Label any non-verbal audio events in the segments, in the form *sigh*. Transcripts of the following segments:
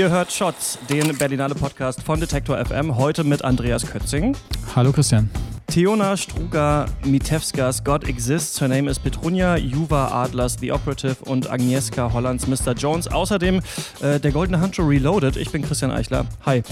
Ihr hört Shots, den Berlinale Podcast von Detektor FM, heute mit Andreas Kötzing. Hallo Christian. Teona Struga Mitewskas God Exists, Her Name is Petrunia, Juva Adlers The Operative und Agnieszka Hollands Mr. Jones. Außerdem äh, der Goldene Handschuh Reloaded. Ich bin Christian Eichler. Hi.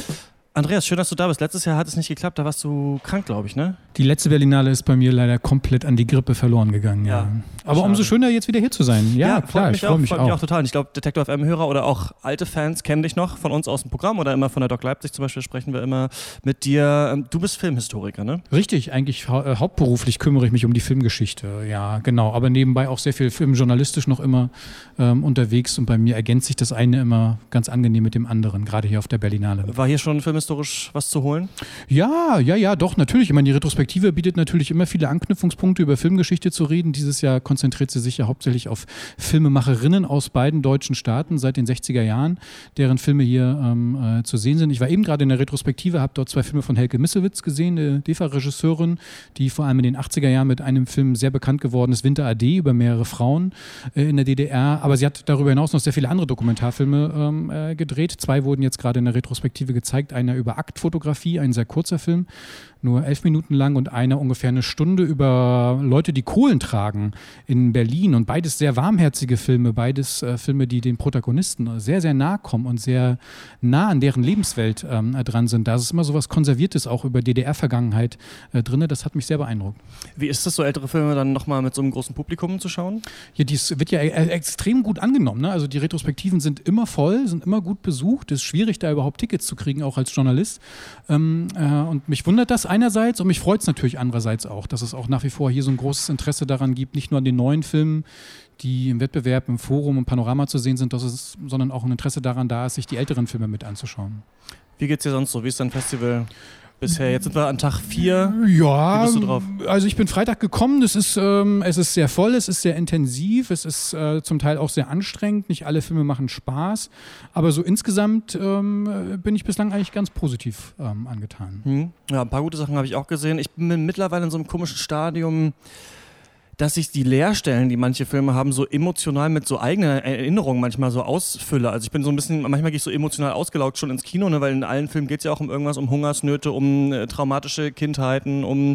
Andreas, schön, dass du da bist. Letztes Jahr hat es nicht geklappt, da warst du krank, glaube ich, ne? Die letzte Berlinale ist bei mir leider komplett an die Grippe verloren gegangen, ja. ja. Aber schade. umso schöner, jetzt wieder hier zu sein. Ja, ja klar, ich freue mich, freu mich, auch. total. Und ich glaube, Detektor FM-Hörer oder auch alte Fans kennen dich noch von uns aus dem Programm oder immer von der Doc Leipzig zum Beispiel sprechen wir immer mit dir. Ähm, du bist Filmhistoriker, ne? Richtig, eigentlich hau äh, hauptberuflich kümmere ich mich um die Filmgeschichte, ja, genau. Aber nebenbei auch sehr viel filmjournalistisch noch immer ähm, unterwegs und bei mir ergänzt sich das eine immer ganz angenehm mit dem anderen, gerade hier auf der Berlinale. War hier schon filmhistorisch was zu holen? Ja, ja, ja, doch, natürlich. Ich meine, die Retrospektive bietet natürlich immer viele Anknüpfungspunkte, über Filmgeschichte zu reden. Dieses Jahr konzentriert sie sich ja hauptsächlich auf Filmemacherinnen aus beiden deutschen Staaten seit den 60er Jahren, deren Filme hier ähm, äh, zu sehen sind. Ich war eben gerade in der Retrospektive, habe dort zwei Filme von Helke Missewitz gesehen, eine DEFA-Regisseurin, die vor allem in den 80er Jahren mit einem Film sehr bekannt geworden ist, Winter AD, über mehrere Frauen äh, in der DDR. Aber sie hat darüber hinaus noch sehr viele andere Dokumentarfilme ähm, äh, gedreht. Zwei wurden jetzt gerade in der Retrospektive gezeigt. Einer über Aktfotografie ein sehr kurzer Film, nur elf Minuten lang und einer ungefähr eine Stunde über Leute, die Kohlen tragen in Berlin. Und beides sehr warmherzige Filme, beides äh, Filme, die den Protagonisten sehr, sehr nahe kommen und sehr nah an deren Lebenswelt ähm, dran sind. Da ist immer so was Konserviertes auch über DDR-Vergangenheit äh, drin. Das hat mich sehr beeindruckt. Wie ist das, so ältere Filme dann nochmal mit so einem großen Publikum zu schauen? Ja, dies wird ja e-, e extrem gut angenommen. Ne? Also die Retrospektiven sind immer voll, sind immer gut besucht. Es ist schwierig, da überhaupt Tickets zu kriegen, auch als Journalist. Ähm, äh, und mich wundert das einerseits und mich freut es natürlich andererseits auch, dass es auch nach wie vor hier so ein großes Interesse daran gibt, nicht nur an den neuen Filmen, die im Wettbewerb, im Forum und Panorama zu sehen sind, es, sondern auch ein Interesse daran da ist, sich die älteren Filme mit anzuschauen. Wie geht es dir sonst so? Wie ist dein Festival? Bisher. Jetzt sind wir an Tag 4. Ja, Wie bist du drauf? also ich bin Freitag gekommen. Es ist, ähm, es ist sehr voll, es ist sehr intensiv, es ist äh, zum Teil auch sehr anstrengend. Nicht alle Filme machen Spaß. Aber so insgesamt ähm, bin ich bislang eigentlich ganz positiv ähm, angetan. Hm. Ja, ein paar gute Sachen habe ich auch gesehen. Ich bin mittlerweile in so einem komischen Stadium dass ich die Leerstellen, die manche Filme haben, so emotional mit so eigenen Erinnerungen manchmal so ausfülle. Also ich bin so ein bisschen, manchmal gehe ich so emotional ausgelaugt schon ins Kino, ne, weil in allen Filmen geht es ja auch um irgendwas, um Hungersnöte, um äh, traumatische Kindheiten, um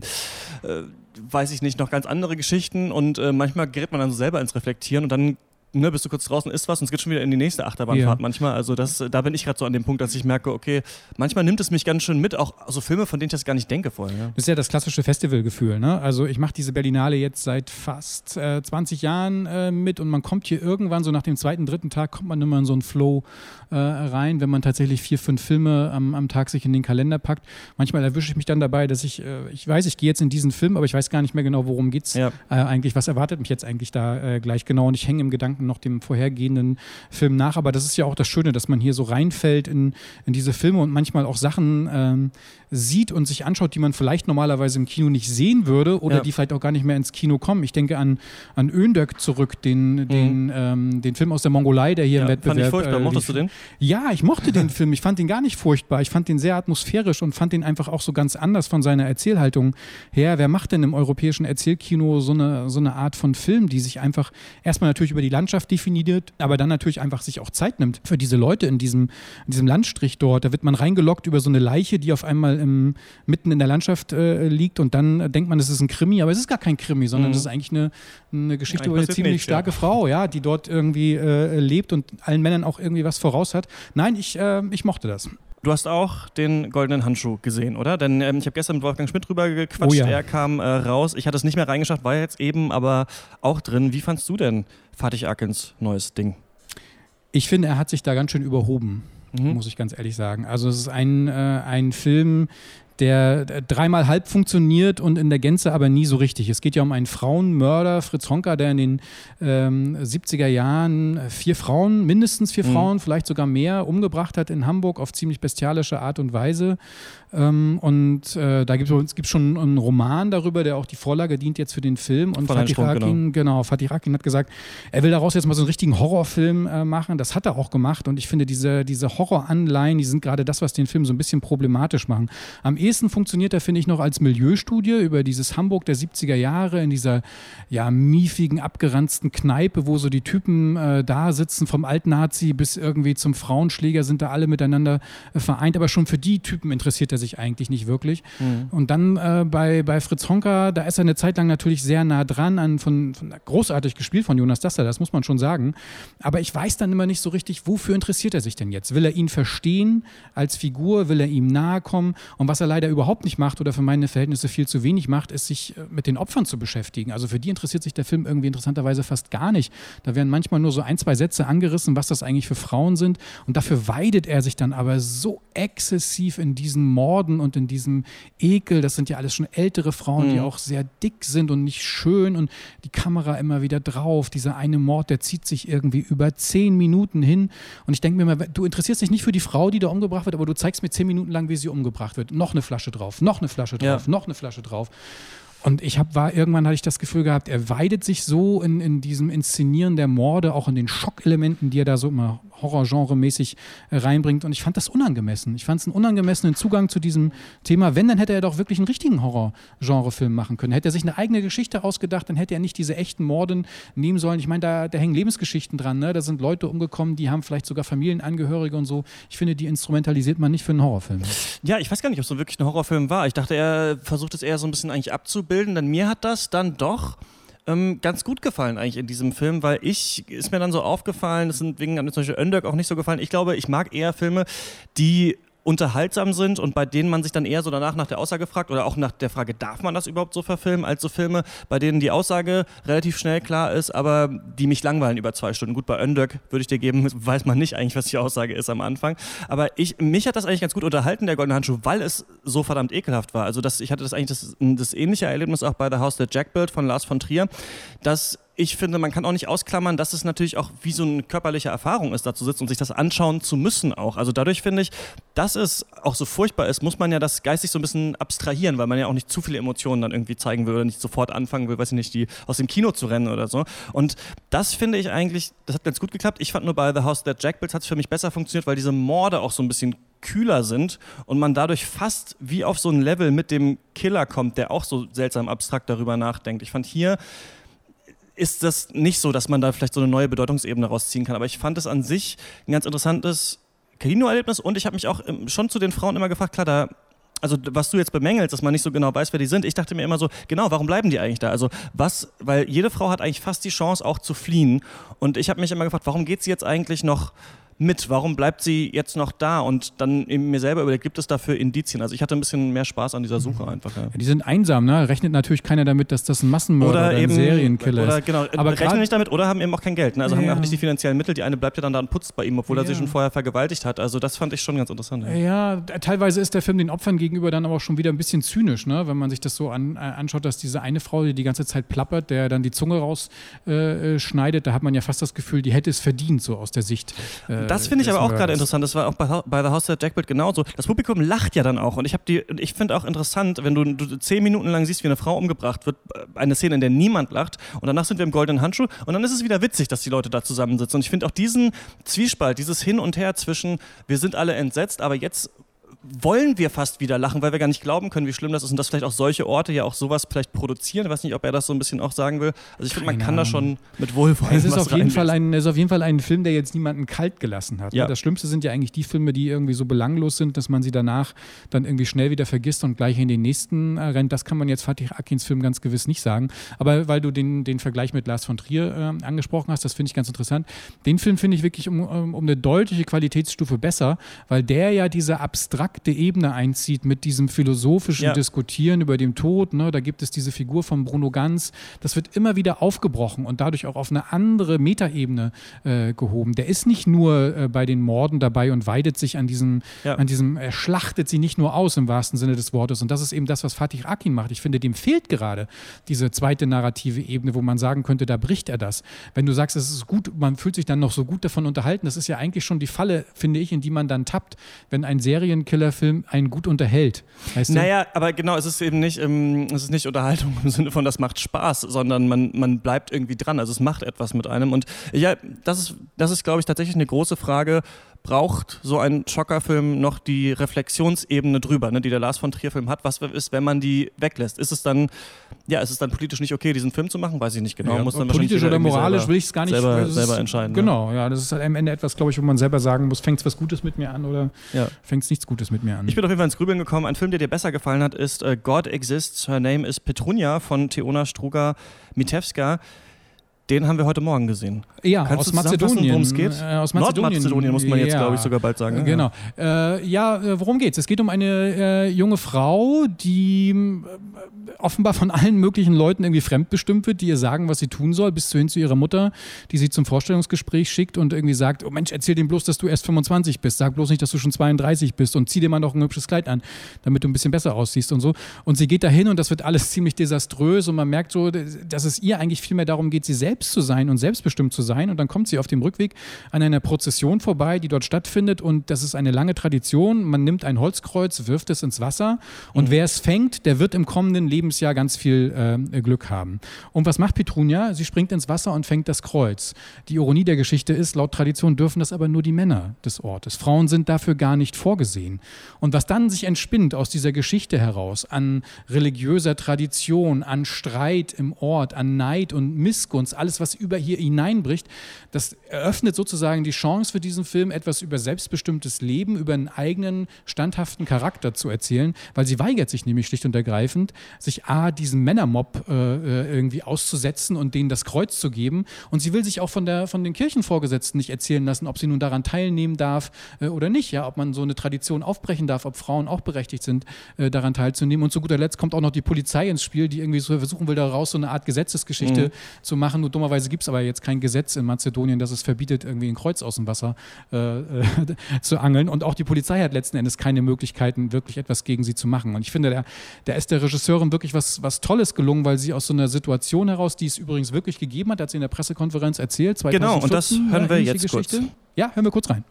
äh, weiß ich nicht, noch ganz andere Geschichten und äh, manchmal gerät man dann so selber ins Reflektieren und dann ne, bist du kurz draußen, isst was und es geht schon wieder in die nächste Achterbahnfahrt ja. manchmal. Also das, da bin ich gerade so an dem Punkt, dass ich merke, okay, manchmal nimmt es mich ganz schön mit, auch so Filme, von denen ich das gar nicht denke vorher. Ja. Das ist ja das klassische Festivalgefühl. Ne? Also ich mache diese Berlinale jetzt seit fast äh, 20 Jahren äh, mit und man kommt hier irgendwann, so nach dem zweiten, dritten Tag, kommt man immer in so einen Flow äh, rein, wenn man tatsächlich vier, fünf Filme am, am Tag sich in den Kalender packt. Manchmal erwische ich mich dann dabei, dass ich, äh, ich weiß, ich gehe jetzt in diesen Film, aber ich weiß gar nicht mehr genau, worum geht es ja. Äh, eigentlich, was erwartet mich jetzt eigentlich da äh, gleich genau und ich hänge im Gedanken noch dem vorhergehenden Film nach. Aber das ist ja auch das Schöne, dass man hier so reinfällt in, in diese Filme und manchmal auch Sachen ähm, sieht und sich anschaut, die man vielleicht normalerweise im Kino nicht sehen würde oder ja. die vielleicht auch gar nicht mehr ins Kino kommen. Ich denke an, an Öndök zurück, den, mhm. den, ähm, den Film aus der Mongolei, der hier ja, im Wettbewerb. Fand ich furchtbar. Äh, Mochtest du den? Ja, ich mochte den *laughs* Film. Ich fand ihn gar nicht furchtbar. Ich fand ihn sehr atmosphärisch und fand ihn einfach auch so ganz anders von seiner Erzählhaltung her. Wer macht denn im europäischen Erzählkino so eine, so eine Art von Film, die sich einfach erstmal natürlich über die Landschaft definiert, aber dann natürlich einfach sich auch Zeit nimmt für diese Leute in diesem, in diesem Landstrich dort. Da wird man reingelockt über so eine Leiche, die auf einmal im, mitten in der Landschaft äh, liegt und dann denkt man, es ist ein Krimi, aber es ist gar kein Krimi, sondern mhm. es ist eigentlich eine, eine Geschichte über eine ziemlich nicht, starke ja. Frau, ja, die dort irgendwie äh, lebt und allen Männern auch irgendwie was voraus hat. Nein, ich, äh, ich mochte das. Du hast auch den goldenen Handschuh gesehen, oder? Denn ähm, ich habe gestern mit Wolfgang Schmidt drüber gequatscht. Oh ja. Er kam äh, raus. Ich hatte es nicht mehr reingeschaut, war jetzt eben aber auch drin. Wie fandst du denn Fatih Akins neues Ding? Ich finde, er hat sich da ganz schön überhoben. Mhm. muss ich ganz ehrlich sagen. Also es ist ein, äh, ein Film, der dreimal halb funktioniert und in der Gänze aber nie so richtig. Es geht ja um einen Frauenmörder, Fritz Honka, der in den ähm, 70er Jahren vier Frauen, mindestens vier mhm. Frauen, vielleicht sogar mehr, umgebracht hat in Hamburg auf ziemlich bestialische Art und Weise. Ähm, und äh, da gibt es schon einen Roman darüber, der auch die Vorlage dient jetzt für den Film. Und Fatih Rakin, genau. genau, Fatih Rakin hat gesagt, er will daraus jetzt mal so einen richtigen Horrorfilm äh, machen. Das hat er auch gemacht. Und ich finde, diese, diese Horroranleihen, die sind gerade das, was den Film so ein bisschen problematisch machen. Am ehesten funktioniert er, finde ich, noch als Milieustudie über dieses Hamburg der 70er Jahre in dieser ja, miefigen, abgeranzten Kneipe, wo so die Typen äh, da sitzen, vom Altnazi bis irgendwie zum Frauenschläger sind da alle miteinander äh, vereint. Aber schon für die Typen interessiert er sich eigentlich nicht wirklich. Mhm. Und dann äh, bei, bei Fritz Honka, da ist er eine Zeit lang natürlich sehr nah dran, an, von, von großartig gespielt von Jonas Dasser, das muss man schon sagen. Aber ich weiß dann immer nicht so richtig, wofür interessiert er sich denn jetzt? Will er ihn verstehen als Figur? Will er ihm nahe kommen? Und was er leider überhaupt nicht macht oder für meine Verhältnisse viel zu wenig macht, ist sich äh, mit den Opfern zu beschäftigen. Also für die interessiert sich der Film irgendwie interessanterweise fast gar nicht. Da werden manchmal nur so ein, zwei Sätze angerissen, was das eigentlich für Frauen sind. Und dafür weidet er sich dann aber so exzessiv in diesen Morden und in diesem Ekel. Das sind ja alles schon ältere Frauen, mhm. die auch sehr dick sind und nicht schön und die Kamera immer wieder drauf. Dieser eine Mord, der zieht sich irgendwie über zehn Minuten hin. Und ich denke mir mal, du interessierst dich nicht für die Frau, die da umgebracht wird, aber du zeigst mir zehn Minuten lang, wie sie umgebracht wird. Noch eine Flasche drauf, noch eine Flasche drauf, ja. noch eine Flasche drauf. Und ich hab, war irgendwann hatte ich das Gefühl gehabt, er weidet sich so in, in diesem Inszenieren der Morde, auch in den Schockelementen, die er da so immer Horrorgenre-mäßig äh, reinbringt. Und ich fand das unangemessen. Ich fand es einen unangemessenen Zugang zu diesem Thema. Wenn, dann hätte er doch wirklich einen richtigen Horror-Genre-Film machen können. Hätte er sich eine eigene Geschichte ausgedacht, dann hätte er nicht diese echten Morden nehmen sollen. Ich meine, da, da hängen Lebensgeschichten dran. Ne? Da sind Leute umgekommen, die haben vielleicht sogar Familienangehörige und so. Ich finde, die instrumentalisiert man nicht für einen Horrorfilm. Ja, ich weiß gar nicht, ob es so wirklich ein Horrorfilm war. Ich dachte, er versucht es eher so ein bisschen eigentlich abzubilden. Denn mir hat das dann doch ähm, ganz gut gefallen eigentlich in diesem Film, weil ich, ist mir dann so aufgefallen, das sind wegen zum Beispiel Öndök auch nicht so gefallen. Ich glaube, ich mag eher Filme, die unterhaltsam sind und bei denen man sich dann eher so danach nach der Aussage fragt oder auch nach der Frage, darf man das überhaupt so verfilmen, als so Filme, bei denen die Aussage relativ schnell klar ist, aber die mich langweilen über zwei Stunden. Gut, bei Öndök würde ich dir geben, *laughs* weiß man nicht eigentlich, was die Aussage ist am Anfang. Aber ich, mich hat das eigentlich ganz gut unterhalten, der Goldene Handschuh, weil es so verdammt ekelhaft war. Also das, ich hatte das eigentlich das, das ähnliche Erlebnis auch bei The House That Jack Built von Lars von Trier, dass ich finde, man kann auch nicht ausklammern, dass es natürlich auch wie so eine körperliche Erfahrung ist, da zu sitzen und sich das anschauen zu müssen auch. Also dadurch finde ich, dass es auch so furchtbar ist, muss man ja das geistig so ein bisschen abstrahieren, weil man ja auch nicht zu viele Emotionen dann irgendwie zeigen will oder nicht sofort anfangen will, weiß ich nicht, die aus dem Kino zu rennen oder so. Und das finde ich eigentlich, das hat ganz gut geklappt. Ich fand nur bei The House That Jack Built hat es für mich besser funktioniert, weil diese Morde auch so ein bisschen kühler sind und man dadurch fast wie auf so ein Level mit dem Killer kommt, der auch so seltsam abstrakt darüber nachdenkt. Ich fand hier ist das nicht so, dass man da vielleicht so eine neue Bedeutungsebene rausziehen kann. Aber ich fand es an sich ein ganz interessantes Kino-Erlebnis und ich habe mich auch ähm, schon zu den Frauen immer gefragt, klar, da also was du jetzt bemängelst, dass man nicht so genau weiß, wer die sind. Ich dachte mir immer so, genau, warum bleiben die eigentlich da? Also was, weil jede Frau hat eigentlich fast die Chance auch zu fliehen. Und ich habe mich immer gefragt, warum geht sie jetzt eigentlich noch mit? Warum bleibt sie jetzt noch da? Und dann eben mir selber überlegt, gibt es dafür Indizien? Also ich hatte ein bisschen mehr Spaß an dieser Suche einfach. Ja. Ja, die sind einsam, ne? Rechnet natürlich keiner damit, dass das ein Massenmörder oder, oder ein eben, Serienkiller oder, Genau, aber rechnen nicht damit oder haben eben auch kein Geld. Ne? Also ja. haben auch nicht die finanziellen Mittel. Die eine bleibt ja dann da und putzt bei ihm, obwohl er sie schon vorher vergewaltigt hat. Also das fand ich schon ganz interessant. Ja. teilweise ist der Film den Opfern gegenüber dann aber auch schon wieder ein bisschen zynisch, ne? wenn man sich das so an, äh, anschaut, dass diese eine Frau, die die ganze Zeit plappert, der dann die Zunge rausschneidet, äh, da hat man ja fast das Gefühl, die hätte es verdient, so aus der Sicht. Äh, das finde ich aber auch gerade interessant, das war auch bei, bei The House of Jackbird genauso. Das Publikum lacht ja dann auch und ich habe die, ich finde auch interessant, wenn du, du, zehn Minuten lang siehst, wie eine Frau umgebracht wird, äh, eine Szene, in der niemand lacht und danach sind wir im goldenen Handschuh und dann ist es wieder witzig, dass die Leute da zusammensitzen. Und ich finde auch diesen Zwiespalt, dieses Hin und Her zwischen, wir sind alle entsetzt, aber jetzt wollen wir fast wieder lachen, weil wir gar nicht glauben können, wie schlimm das ist und dass vielleicht auch solche Orte ja auch sowas vielleicht produzieren. Ich weiß nicht, ob er das so ein bisschen auch sagen will. Also ich finde, man kann da schon mit Wohlwollen es ist auf jeden Fall ein, Es ist auf jeden Fall ein Film, der jetzt niemanden kalt gelassen hat. Ne? Ja. Das Schlimmste sind ja eigentlich die Filme, die irgendwie so belanglos sind, dass man sie danach dann irgendwie schnell wieder vergisst und gleich in den nächsten äh, rennt. Das kann man jetzt Fatih Akins Film ganz gewiss nicht sagen. Aber weil du den, den Vergleich mit Lars von Trier äh, angesprochen hast, das finde ich ganz interessant. Den Film finde ich wirklich um, um, um eine deutliche Qualitätsstufe besser, weil der ja diese abstrakte abstrakte Ebene einzieht mit diesem philosophischen ja. Diskutieren über den Tod. Ne? Da gibt es diese Figur von Bruno Ganz. Das wird immer wieder aufgebrochen und dadurch auch auf eine andere Metaebene äh, gehoben. Der ist nicht nur äh, bei den Morden dabei und weidet sich an diesem, ja. an diesem, er schlachtet sie nicht nur aus im wahrsten Sinne des Wortes. Und das ist eben das, was Fatih Akin macht. Ich finde, dem fehlt gerade diese zweite narrative Ebene, wo man sagen könnte, da bricht er das. Wenn du sagst, es ist gut, man fühlt sich dann noch so gut davon unterhalten, das ist ja eigentlich schon die Falle, finde ich, in die man dann tappt, wenn ein Serienkiller Thriller-Film einen gut unterhält. Weißt du? Naja, aber genau, es ist eben nicht, ähm, es ist nicht Unterhaltung im Sinne von, das macht Spaß, sondern man, man bleibt irgendwie dran. Also es macht etwas mit einem. Und ja, das ist, das ist glaube ich, tatsächlich eine große Frage braucht so ein Schockerfilm noch die Reflexionsebene drüber, ne, die der Lars von Trier-Film hat. Was ist, wenn man die weglässt? Ist es dann, ja, ist es dann politisch nicht okay, diesen Film zu machen? Weiß ich nicht genau. Ja, muss dann politisch oder moralisch selber, will ich es gar nicht selber, selber entscheiden. Genau, ja, das ist halt am Ende etwas, glaube ich, wo man selber sagen muss, fängt es was Gutes mit mir an oder ja. fängt es nichts Gutes mit mir an. Ich bin auf jeden Fall ins Grübeln gekommen. Ein Film, der dir besser gefallen hat, ist uh, God Exists, Her Name is Petrunia von Teona Struga-Mitewska. Den haben wir heute Morgen gesehen. Ja, Kannst aus Mazedonien. worum es geht? Äh, aus Mazedonien. Nordmazedonien muss man jetzt, glaube ich, sogar bald sagen. Genau. Äh, ja, äh, worum geht's? Es geht um eine äh, junge Frau, die äh, offenbar von allen möglichen Leuten irgendwie fremdbestimmt wird, die ihr sagen, was sie tun soll, bis hin zu ihrer Mutter, die sie zum Vorstellungsgespräch schickt und irgendwie sagt, oh Mensch, erzähl dem bloß, dass du erst 25 bist. Sag bloß nicht, dass du schon 32 bist und zieh dir mal noch ein hübsches Kleid an, damit du ein bisschen besser aussiehst und so. Und sie geht dahin und das wird alles *laughs* ziemlich desaströs und man merkt so, dass es ihr eigentlich viel mehr darum geht, sie selbst selbst zu sein und selbstbestimmt zu sein. Und dann kommt sie auf dem Rückweg an einer Prozession vorbei, die dort stattfindet. Und das ist eine lange Tradition. Man nimmt ein Holzkreuz, wirft es ins Wasser. Und mhm. wer es fängt, der wird im kommenden Lebensjahr ganz viel äh, Glück haben. Und was macht Petrunia? Sie springt ins Wasser und fängt das Kreuz. Die Ironie der Geschichte ist, laut Tradition dürfen das aber nur die Männer des Ortes. Frauen sind dafür gar nicht vorgesehen. Und was dann sich entspinnt aus dieser Geschichte heraus an religiöser Tradition, an Streit im Ort, an Neid und Missgunst, alles, was über hier hineinbricht, das eröffnet sozusagen die Chance für diesen Film, etwas über selbstbestimmtes Leben, über einen eigenen standhaften Charakter zu erzählen, weil sie weigert sich nämlich schlicht und ergreifend, sich A, diesem Männermob äh, äh, irgendwie auszusetzen und denen das Kreuz zu geben. Und sie will sich auch von, der, von den Kirchenvorgesetzten nicht erzählen lassen, ob sie nun daran teilnehmen darf äh, oder nicht, ja, ob man so eine Tradition aufbrechen darf, ob Frauen auch berechtigt sind, äh, daran teilzunehmen. Und zu guter Letzt kommt auch noch die Polizei ins Spiel, die irgendwie so versuchen will, daraus so eine Art Gesetzesgeschichte mhm. zu machen. Dummerweise gibt es aber jetzt kein Gesetz in Mazedonien, das es verbietet, irgendwie ein Kreuz aus dem Wasser äh, äh, *laughs* zu angeln. Und auch die Polizei hat letzten Endes keine Möglichkeiten, wirklich etwas gegen sie zu machen. Und ich finde, da, da ist der Regisseurin wirklich was, was Tolles gelungen, weil sie aus so einer Situation heraus, die es übrigens wirklich gegeben hat, hat sie in der Pressekonferenz erzählt. 2014, genau, und das hören wir jetzt Geschichte. kurz. Ja, hören wir kurz rein.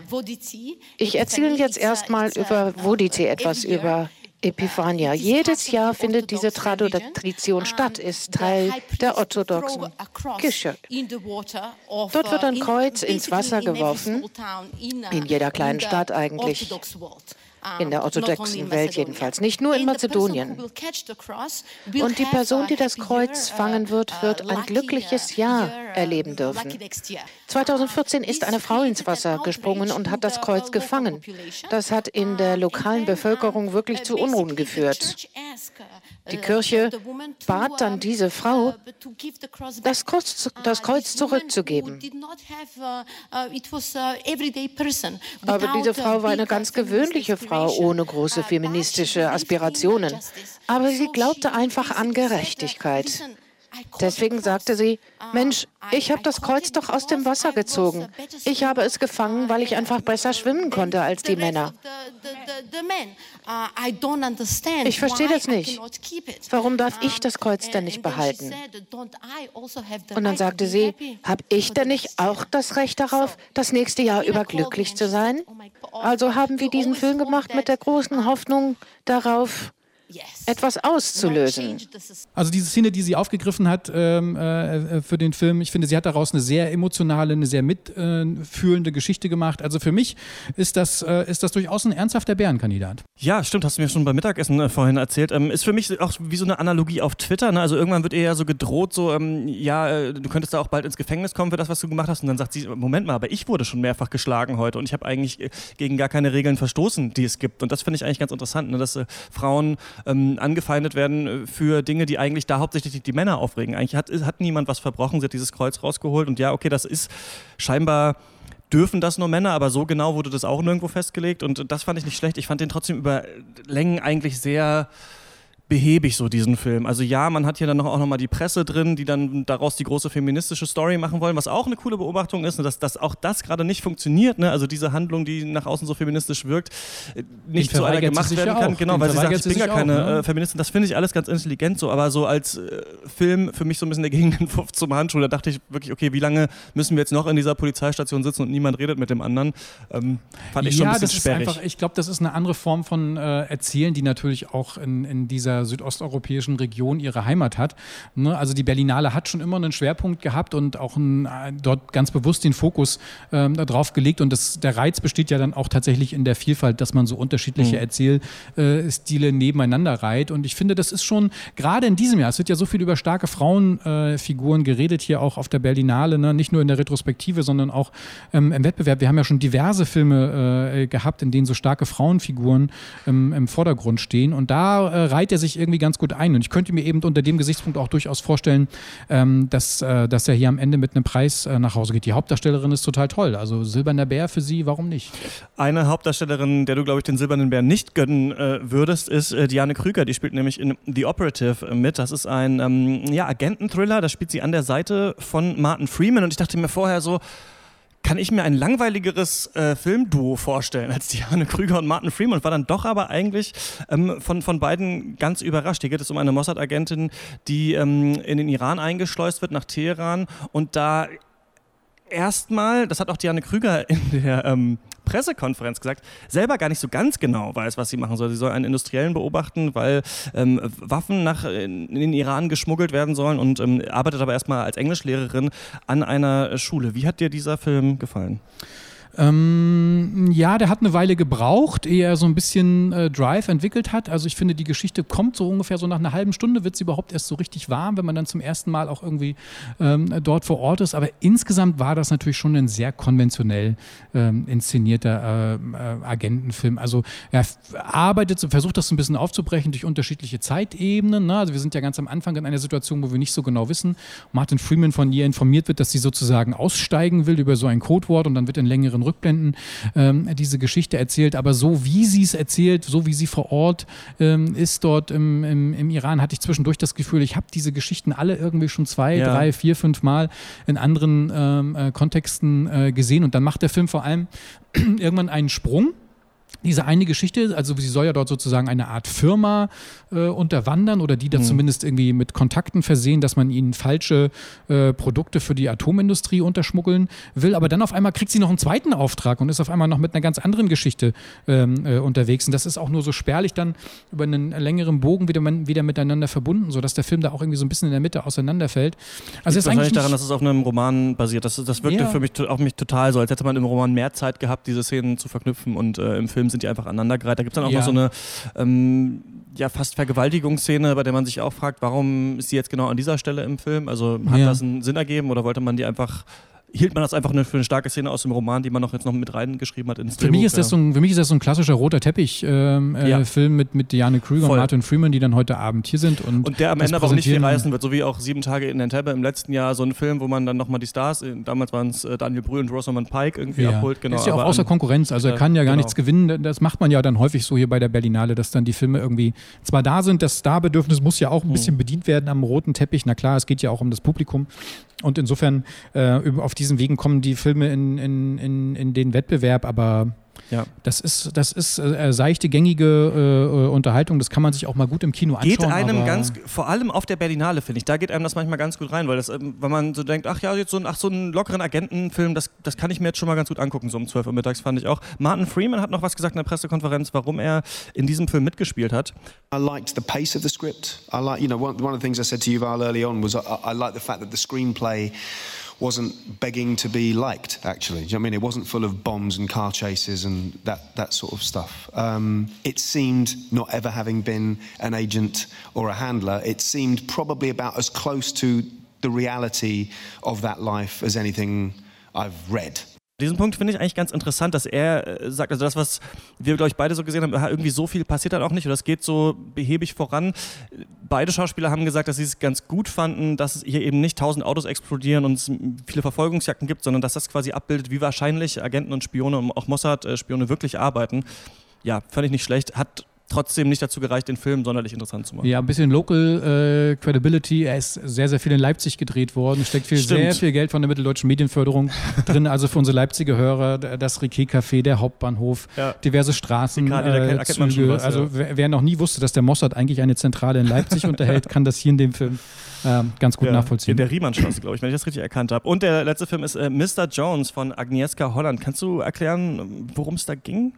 Ich erzähle jetzt erstmal über Vodice etwas, über Epiphania. Jedes Jahr findet diese Tradition statt, ist Teil der orthodoxen Kirche. Dort wird ein Kreuz ins Wasser geworfen, in jeder kleinen Stadt eigentlich in der orthodoxen Welt jedenfalls, nicht nur in Mazedonien. Und die Person, die das Kreuz fangen wird, wird ein glückliches Jahr erleben dürfen. 2014 ist eine Frau ins Wasser gesprungen und hat das Kreuz gefangen. Das hat in der lokalen Bevölkerung wirklich zu Unruhen geführt. Die Kirche bat dann diese Frau, das Kreuz, das Kreuz zurückzugeben. Aber diese Frau war eine ganz gewöhnliche Frau ohne große feministische Aspirationen. Aber sie glaubte einfach an Gerechtigkeit. Deswegen sagte sie, Mensch, ich habe das Kreuz doch aus dem Wasser gezogen. Ich habe es gefangen, weil ich einfach besser schwimmen konnte als die Männer. Ich verstehe das nicht. Warum darf ich das Kreuz denn nicht behalten? Und dann sagte sie, habe ich denn nicht auch das Recht darauf, das nächste Jahr über glücklich zu sein? Also haben wir diesen Film gemacht mit der großen Hoffnung darauf, etwas auszulösen. Also diese Szene, die sie aufgegriffen hat ähm, äh, für den Film, ich finde, sie hat daraus eine sehr emotionale, eine sehr mitfühlende äh, Geschichte gemacht. Also für mich ist das, äh, ist das durchaus ein ernsthafter Bärenkandidat. Ja, stimmt, hast du mir schon beim Mittagessen äh, vorhin erzählt. Ähm, ist für mich auch wie so eine Analogie auf Twitter. Ne? Also irgendwann wird ihr ja so gedroht, so, ähm, ja, äh, du könntest da auch bald ins Gefängnis kommen für das, was du gemacht hast. Und dann sagt sie, Moment mal, aber ich wurde schon mehrfach geschlagen heute und ich habe eigentlich äh, gegen gar keine Regeln verstoßen, die es gibt. Und das finde ich eigentlich ganz interessant, ne? dass Frauen ähm, angefeindet werden äh, für Dinge, die eigentlich da hauptsächlich die, Männer aufregen. Eigentlich hat, hat niemand was verbrochen, sie hat dieses Kreuz rausgeholt und ja, okay, das ist scheinbar dürfen das nur Männer, aber so genau wurde das auch nirgendwo festgelegt und das fand ich nicht schlecht. Ich fand den trotzdem über Längen eigentlich sehr behäbig so diesen Film. Also ja, man hat hier dann noch, auch nochmal die Presse drin, die dann daraus die große feministische Story machen wollen, was auch eine coole Beobachtung ist, ne, dass, dass auch das gerade nicht funktioniert. Ne? Also diese Handlung, die nach außen so feministisch wirkt, äh, nicht zu einer gemacht werden kann. Genau, weil sie sagt, ich bin gar keine auch, ne? Äh, Feministin. Das finde ich alles ganz intelligent so, aber so als äh, Film für mich so ein bisschen der Gegenentwurf zum Handschuh, da dachte ich wirklich, okay, wie lange müssen wir jetzt noch in dieser Polizeistation sitzen und niemand redet mit dem anderen? Ähm, fand ich ja, schon ein bisschen das ist sperrig. Einfach, ich glaube, das ist eine andere Form von äh, Erzählen, die natürlich auch in, in dieser südosteuropäischen Region ihre Heimat hat. Ne? Also die Berlinale hat schon immer einen Schwerpunkt gehabt und auch ein, äh, dort ganz bewusst den Fokus ähm, darauf gelegt. Und das, der Reiz besteht ja dann auch tatsächlich in der Vielfalt, dass man so unterschiedliche mhm. Erzählstile nebeneinander reiht. Und ich finde, das ist schon gerade in diesem Jahr, es wird ja so viel über starke Frauenfiguren äh, geredet hier auch auf der Berlinale, ne? nicht nur in der Retrospektive, sondern auch ähm, im Wettbewerb. Wir haben ja schon diverse Filme äh, gehabt, in denen so starke Frauenfiguren ähm, im Vordergrund stehen. Und da äh, reiht er sich irgendwie ganz gut ein. Und ich könnte mir eben unter dem Gesichtspunkt auch durchaus vorstellen, ähm, dass, äh, dass er hier am Ende mit einem Preis äh, nach Hause geht. Die Hauptdarstellerin ist total toll. Also Silberner Bär für sie, warum nicht? Eine Hauptdarstellerin, der du, glaube ich, den Silbernen Bär nicht gönnen äh, würdest, ist äh, Diane Krüger. Die spielt nämlich in The Operative äh, mit. Das ist ein ähm, ja, Agenten-Thriller. Da spielt sie an der Seite von Martin Freeman. Und ich dachte mir vorher so, kann ich mir ein langweiligeres äh, Filmduo vorstellen als Diane Krüger und Martin Freeman und war dann doch aber eigentlich ähm, von, von beiden ganz überrascht. Hier geht es um eine Mossad-Agentin, die ähm, in den Iran eingeschleust wird, nach Teheran und da erstmal, das hat auch Diane Krüger in der ähm, Pressekonferenz gesagt, selber gar nicht so ganz genau weiß, was sie machen soll. Sie soll einen Industriellen beobachten, weil ähm, Waffen nach, in, den Iran geschmuggelt werden sollen und ähm, arbeitet aber erstmal als Englischlehrerin an einer Schule. Wie hat dir dieser Film gefallen? Ähm, ja, der hat eine Weile gebraucht, ehe er so ein bisschen äh, Drive entwickelt hat. Also ich finde, die Geschichte kommt so ungefähr so nach einer halben Stunde, wird sie überhaupt erst so richtig warm, wenn man dann zum ersten Mal auch irgendwie ähm, dort vor Ort ist. Aber insgesamt war das natürlich schon ein sehr konventionell ähm, inszenierter äh, äh, Agentenfilm. Also er arbeitet, versucht das so ein bisschen aufzubrechen durch unterschiedliche Zeitebenen. Ne? Also wir sind ja ganz am Anfang in einer Situation, wo wir nicht so genau wissen. Martin Freeman von ihr informiert wird, dass sie sozusagen aussteigen will über so ein Codewort und dann wird in längeren und Rückblenden ähm, diese Geschichte erzählt. Aber so wie sie es erzählt, so wie sie vor Ort ähm, ist dort im, im, im, Iran, hatte ich zwischendurch das Gefühl, ich habe diese Geschichten alle irgendwie schon zwei, ja. drei, vier, fünf Mal in anderen ähm, äh, Kontexten äh, gesehen. Und dann macht der Film vor allem *clears throat* irgendwann einen Sprung diese eine Geschichte, also sie soll ja dort sozusagen eine Art Firma äh, unterwandern oder die da mhm. zumindest irgendwie mit Kontakten versehen, dass man ihnen falsche äh, Produkte für die Atomindustrie unterschmuggeln will. Aber dann auf einmal kriegt sie noch einen zweiten Auftrag und ist auf einmal noch mit einer ganz anderen Geschichte ähm, äh, unterwegs. Und das ist auch nur so spärlich dann über einen längeren Bogen wieder, wieder miteinander verbunden, sodass der Film da auch irgendwie so ein bisschen in der Mitte auseinanderfällt. Also ist wahrscheinlich daran, dass es auf einem Roman basiert. Das, das wirkte ja. für mich auf mich total so, als hätte man im Roman mehr Zeit gehabt, diese Szenen zu verknüpfen und äh, im Film sind die einfach aneinandergereiht. Da gibt es dann auch ja. noch so eine ähm, ja, fast Vergewaltigungsszene, bei der man sich auch fragt, warum ist sie jetzt genau an dieser Stelle im Film? Also hat ja. das einen Sinn ergeben oder wollte man die einfach hielt man das einfach für eine starke Szene aus dem Roman, die man noch jetzt noch mit reingeschrieben hat ins für mich ist das so ein, Für mich ist das so ein klassischer roter Teppich-Film ähm, äh, ja. mit, mit Diane Krüger Voll. und Martin Freeman, die dann heute Abend hier sind. Und, und der am Ende aber auch nicht viel reißen wird, so wie auch Sieben Tage in Entebbe im letzten Jahr, so ein Film, wo man dann nochmal die Stars, damals waren es äh, Daniel Brühl und Rosamund Pike irgendwie ja. abholt. Genau, ist ja auch außer Konkurrenz, also er kann ja gar genau. nichts gewinnen. Das macht man ja dann häufig so hier bei der Berlinale, dass dann die Filme irgendwie zwar da sind, das Starbedürfnis muss ja auch ein hm. bisschen bedient werden am roten Teppich. Na klar, es geht ja auch um das Publikum. Und insofern äh, auf diesen Wegen kommen die Filme in, in, in, in den Wettbewerb, aber ja. Das ist, das ist äh, seichte, gängige äh, Unterhaltung. Das kann man sich auch mal gut im Kino anschauen. Geht einem ganz, vor allem auf der Berlinale, finde ich, da geht einem das manchmal ganz gut rein, weil das, ähm, wenn man so denkt, ach ja, jetzt so, ein, ach, so einen lockeren Agentenfilm, das, das kann ich mir jetzt schon mal ganz gut angucken, so um 12 Uhr mittags, fand ich auch. Martin Freeman hat noch was gesagt in der Pressekonferenz, warum er in diesem Film mitgespielt hat. I liked the pace of the script. I like, you know, one, one of the things I said to Yuval early on was I, I like the fact that the screenplay wasn't begging to be liked, actually. You know I mean? It wasn't full of bombs and car chases and that, that sort of stuff. Um, it seemed, not ever having been an agent or a handler, it seemed probably about as close to the reality of that life as anything I've read. Diesen Punkt finde ich eigentlich ganz interessant, dass er äh, sagt, also das, was wir, glaube ich, beide so gesehen haben, irgendwie so viel passiert dann auch nicht oder es geht so behäbig voran. Beide Schauspieler haben gesagt, dass sie es ganz gut fanden, dass es hier eben nicht tausend Autos explodieren und es viele Verfolgungsjagden gibt, sondern dass das quasi abbildet, wie wahrscheinlich Agenten und Spione auch Mossad-Spione wirklich arbeiten. Ja, ich nicht schlecht. Hat trotzdem nicht dazu gereicht, den Film sonderlich interessant zu machen. Ja, ein bisschen Local äh, Credibility. Er ist sehr, sehr viel in Leipzig gedreht worden. Steckt viel, sehr viel Geld von der mitteldeutschen Medienförderung *laughs* drin. Also für unsere Leipziger Hörer das Riquet-Café, der Hauptbahnhof, ja. diverse Straßen. Die äh, Züge. Was, also wer, wer, noch nie wusste, dass der Mossad eigentlich eine Zentrale in Leipzig *laughs* unterhält, kann das hier in dem Film äh, ganz gut ja, nachvollziehen. In der Riemannstraße, glaube ich, wenn ich das richtig erkannt habe. Und der letzte Film ist äh, Mr. Jones von Agnieszka Holland. Kannst du erklären, worum es da ging?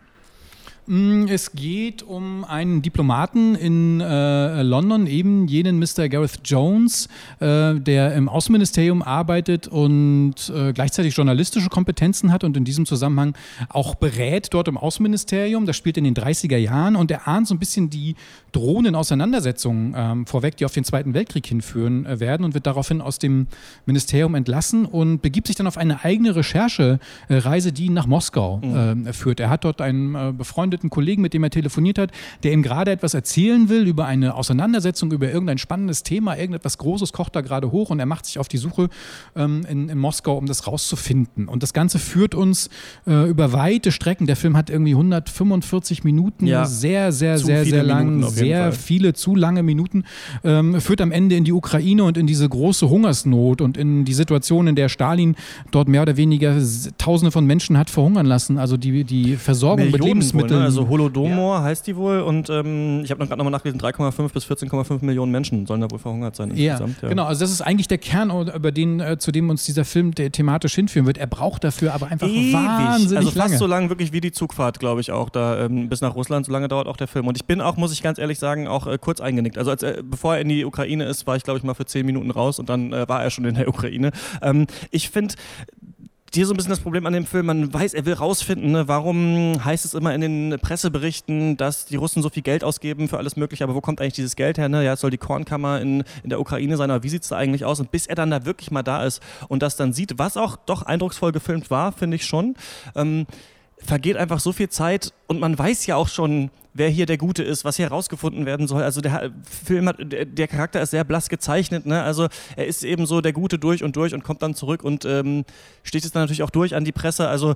Mm, es geht um einen Diplomaten in äh, London, eben jenen Mr. Gareth Jones, äh, der im Außenministerium arbeitet und äh, gleichzeitig journalistische Kompetenzen hat und in diesem Zusammenhang auch berät dort im Außenministerium. Das spielt in den 30er Jahren und er ahnt so ein bisschen die drohenden Auseinandersetzungen ähm, vorweg, die auf den Zweiten Weltkrieg hinführen äh, werden und wird daraufhin aus dem Ministerium entlassen und begibt sich dann auf eine eigene Recherchereise, die ihn nach Moskau mhm. Äh, führt. Er hat dort einen äh, befreundeten befreundeten Kollegen, mit dem er telefoniert hat, der ihm gerade etwas erzählen will über eine Auseinandersetzung, über irgendein spannendes Thema, irgendetwas Großes kocht da gerade hoch und er macht sich auf die Suche ähm, in, in, Moskau, um das rauszufinden. Und das Ganze führt uns äh, über weite Strecken. Der Film hat irgendwie 145 Minuten, ja, sehr, sehr, sehr, sehr lang, sehr viele zu lange Minuten, ähm, führt am Ende in die Ukraine und in diese große Hungersnot und in die Situation, in der Stalin dort mehr oder weniger Tausende von Menschen hat verhungern lassen. Also die, die Versorgung Millionen mit Lebensmitteln also Holodomor ja. heißt die wohl und ähm, ich habe noch gerade nochmal nachgelesen, 3,5 bis 14,5 Millionen Menschen sollen da wohl verhungert sein insgesamt. Ja, genau, also das ist eigentlich der Kern, über den, äh, zu dem uns dieser Film thematisch hinführen wird. Er braucht dafür aber einfach Ewig. wahnsinnig also fast lange. so lang wirklich wie die Zugfahrt, glaube ich, auch da ähm, bis nach Russland. So lange dauert auch der Film. Und ich bin auch, muss ich ganz ehrlich sagen, auch äh, kurz eingenickt. Also als, äh, bevor er in die Ukraine ist, war ich, glaube ich, mal für 10 Minuten raus und dann äh, war er schon in der Ukraine. Ähm, ich finde, dir so ein bisschen das Problem an dem Film, man weiß, er will rausfinden, ne, warum heißt es immer in den Presseberichten, dass die Russen so viel Geld ausgeben für alles Mögliche, aber wo kommt eigentlich dieses Geld her? Ne? Ja, es soll die Kornkammer in, in der Ukraine sein, aber wie sieht es da eigentlich aus? Und bis er dann da wirklich mal da ist und das dann sieht, was auch doch eindrucksvoll gefilmt war, finde ich schon, ähm, vergeht einfach so viel Zeit und man weiß ja auch schon, wer hier der Gute ist, was hier herausgefunden werden soll. Also der Film hat, der, Charakter ist sehr blass gezeichnet. Ne? Also er ist eben so der Gute durch und durch und kommt dann zurück und ähm, sticht es dann natürlich auch durch an die Presse. Also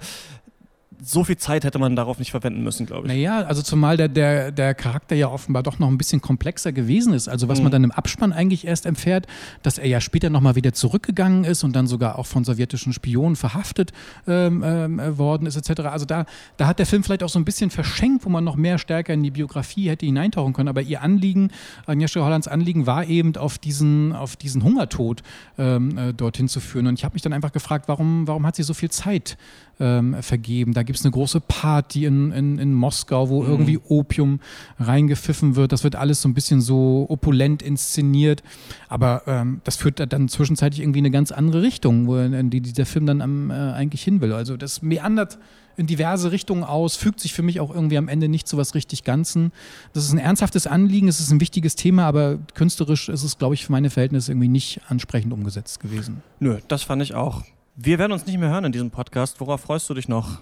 so viel Zeit hätte man darauf nicht verwenden müssen, glaube ich. Naja, also zumal der, der, der Charakter ja offenbar doch noch ein bisschen komplexer gewesen ist. Also was mhm. man dann im Abspann eigentlich erst erfährt, dass er ja später nochmal wieder zurückgegangen ist und dann sogar auch von sowjetischen Spionen verhaftet ähm, äh, worden ist, etc. Also da, da hat der Film vielleicht auch so ein bisschen verschenkt, wo man noch mehr stärker in die Biografie hätte hineintauchen können. Aber ihr Anliegen, Agnieszka Hollands Anliegen war eben auf diesen, auf diesen Hungertod ähm, äh, dorthin zu führen. Und ich habe mich dann einfach gefragt, warum, warum hat sie so viel Zeit ähm, vergeben. Da gibt es eine große Party in, in, in Moskau, wo mhm. irgendwie Opium reingepfiffen wird. Das wird alles so ein bisschen so opulent inszeniert. Aber ähm, das führt dann zwischenzeitlich irgendwie in eine ganz andere Richtung, wo in die dieser Film dann am, äh, eigentlich hin will. Also das meandert in diverse Richtungen aus, fügt sich für mich auch irgendwie am Ende nicht zu was richtig Ganzen. Das ist ein ernsthaftes Anliegen, es ist ein wichtiges Thema, aber künstlerisch ist es, glaube ich, für meine Verhältnisse irgendwie nicht ansprechend umgesetzt gewesen. Nö, das fand ich auch. Wir werden uns nicht mehr hören in diesem Podcast. Worauf freust du dich noch?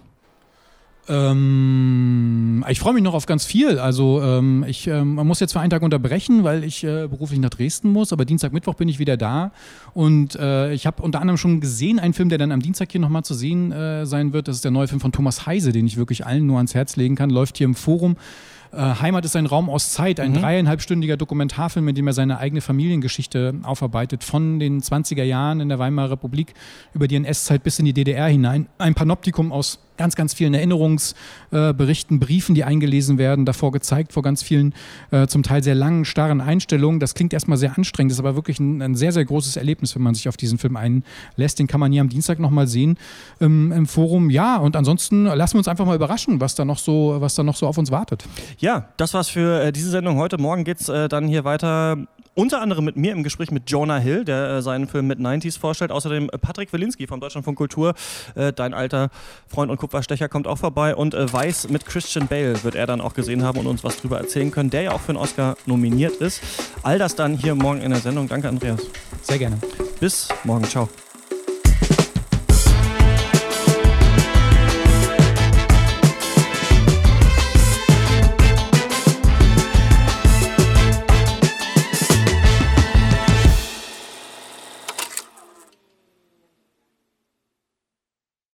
Ähm, ich freue mich noch auf ganz viel. Also ähm, ich ähm, muss jetzt für einen Tag unterbrechen, weil ich äh, beruflich nach Dresden muss, aber Dienstag, Mittwoch bin ich wieder da. Und äh, ich habe unter anderem schon gesehen, einen Film, der dann am Dienstag hier nochmal zu sehen äh, sein wird. Das ist der neue Film von Thomas Heise, den ich wirklich allen nur ans Herz legen kann. Läuft hier im Forum. Äh, Heimat ist ein Raum aus Zeit, ein mhm. dreieinhalbstündiger Dokumentarfilm, in dem er seine eigene Familiengeschichte aufarbeitet, von den 20er Jahren in der Weimarer Republik über die NS-Zeit bis in die DDR hinein. Ein Panoptikum aus ganz, ganz vielen Erinnerungsberichten, Briefen, die eingelesen werden, davor gezeigt, vor ganz vielen äh, zum Teil sehr langen, starren Einstellungen. Das klingt erstmal sehr anstrengend, ist aber wirklich ein, ein, sehr, sehr großes Erlebnis, wenn man sich auf diesen Film einlässt. Den kann man hier am Dienstag nochmal sehen ähm, im Forum. Ja, und ansonsten lassen wir uns einfach mal überraschen, was da noch so, was da noch so auf uns wartet. Ja, das war's für äh, diese Sendung heute. Morgen geht's äh, dann hier weiter unter anderem mit mir im Gespräch mit Jonah Hill, der äh, seinen Film mit 90s vorstellt. Außerdem äh, Patrick Wilinski vom Deutschlandfunk Kultur, äh, dein alter Freund und Kupferstecher, kommt auch vorbei. Und Weiß mit Christian Bale wird er dann auch gesehen haben und uns was drüber erzählen können, der ja auch für einen Oscar nominiert ist. All das dann hier morgen in der Sendung. Danke, Andreas. Sehr gerne. Bis morgen. Ciao.